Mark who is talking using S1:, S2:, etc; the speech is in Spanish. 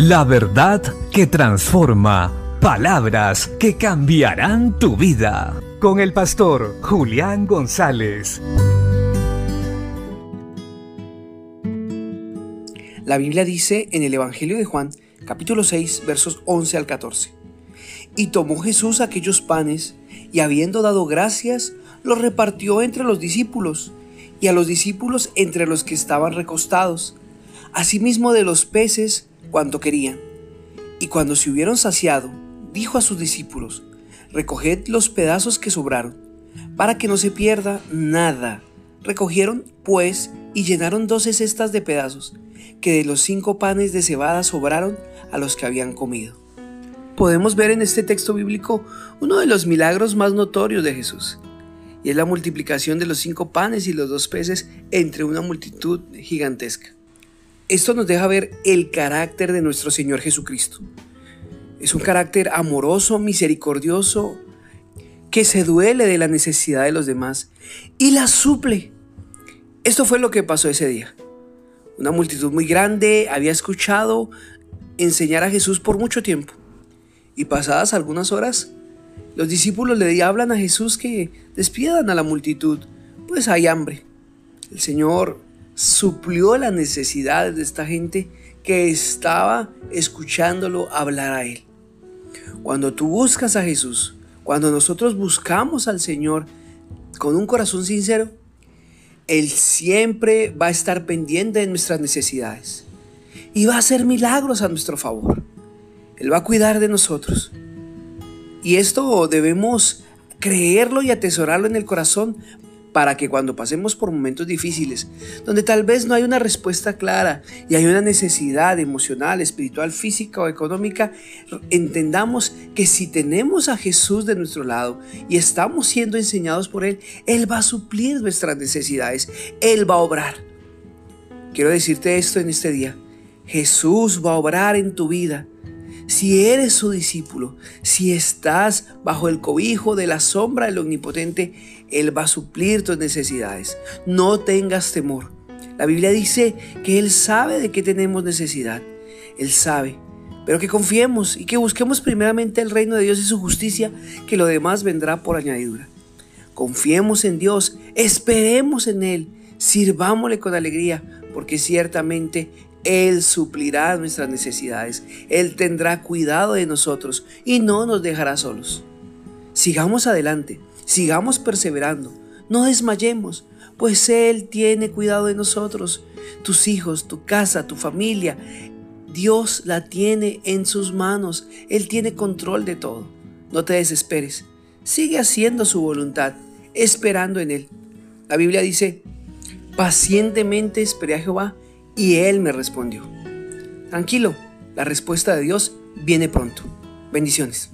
S1: La verdad que transforma. Palabras que cambiarán tu vida. Con el pastor Julián González.
S2: La Biblia dice en el Evangelio de Juan, capítulo 6, versos 11 al 14. Y tomó Jesús aquellos panes, y habiendo dado gracias, los repartió entre los discípulos, y a los discípulos entre los que estaban recostados, asimismo de los peces cuanto querían. Y cuando se hubieron saciado, dijo a sus discípulos, recoged los pedazos que sobraron, para que no se pierda nada. Recogieron, pues, y llenaron doce cestas de pedazos, que de los cinco panes de cebada sobraron a los que habían comido. Podemos ver en este texto bíblico uno de los milagros más notorios de Jesús, y es la multiplicación de los cinco panes y los dos peces entre una multitud gigantesca. Esto nos deja ver el carácter de nuestro Señor Jesucristo. Es un carácter amoroso, misericordioso, que se duele de la necesidad de los demás y la suple. Esto fue lo que pasó ese día. Una multitud muy grande había escuchado enseñar a Jesús por mucho tiempo. Y pasadas algunas horas, los discípulos le hablan a Jesús que despidan a la multitud, pues hay hambre. El Señor suplió las necesidades de esta gente que estaba escuchándolo hablar a Él. Cuando tú buscas a Jesús, cuando nosotros buscamos al Señor con un corazón sincero, Él siempre va a estar pendiente de nuestras necesidades y va a hacer milagros a nuestro favor. Él va a cuidar de nosotros. Y esto debemos creerlo y atesorarlo en el corazón para que cuando pasemos por momentos difíciles, donde tal vez no hay una respuesta clara y hay una necesidad emocional, espiritual, física o económica, entendamos que si tenemos a Jesús de nuestro lado y estamos siendo enseñados por Él, Él va a suplir nuestras necesidades, Él va a obrar. Quiero decirte esto en este día, Jesús va a obrar en tu vida si eres su discípulo, si estás bajo el cobijo de la sombra del Omnipotente, Él va a suplir tus necesidades. No tengas temor. La Biblia dice que Él sabe de qué tenemos necesidad. Él sabe. Pero que confiemos y que busquemos primeramente el reino de Dios y su justicia, que lo demás vendrá por añadidura. Confiemos en Dios, esperemos en Él, sirvámosle con alegría, porque ciertamente él suplirá nuestras necesidades. Él tendrá cuidado de nosotros y no nos dejará solos. Sigamos adelante, sigamos perseverando, no desmayemos, pues Él tiene cuidado de nosotros, tus hijos, tu casa, tu familia. Dios la tiene en sus manos, Él tiene control de todo. No te desesperes, sigue haciendo su voluntad, esperando en Él. La Biblia dice, pacientemente esperé a Jehová y él me respondió. Tranquilo, la respuesta de Dios viene pronto. Bendiciones.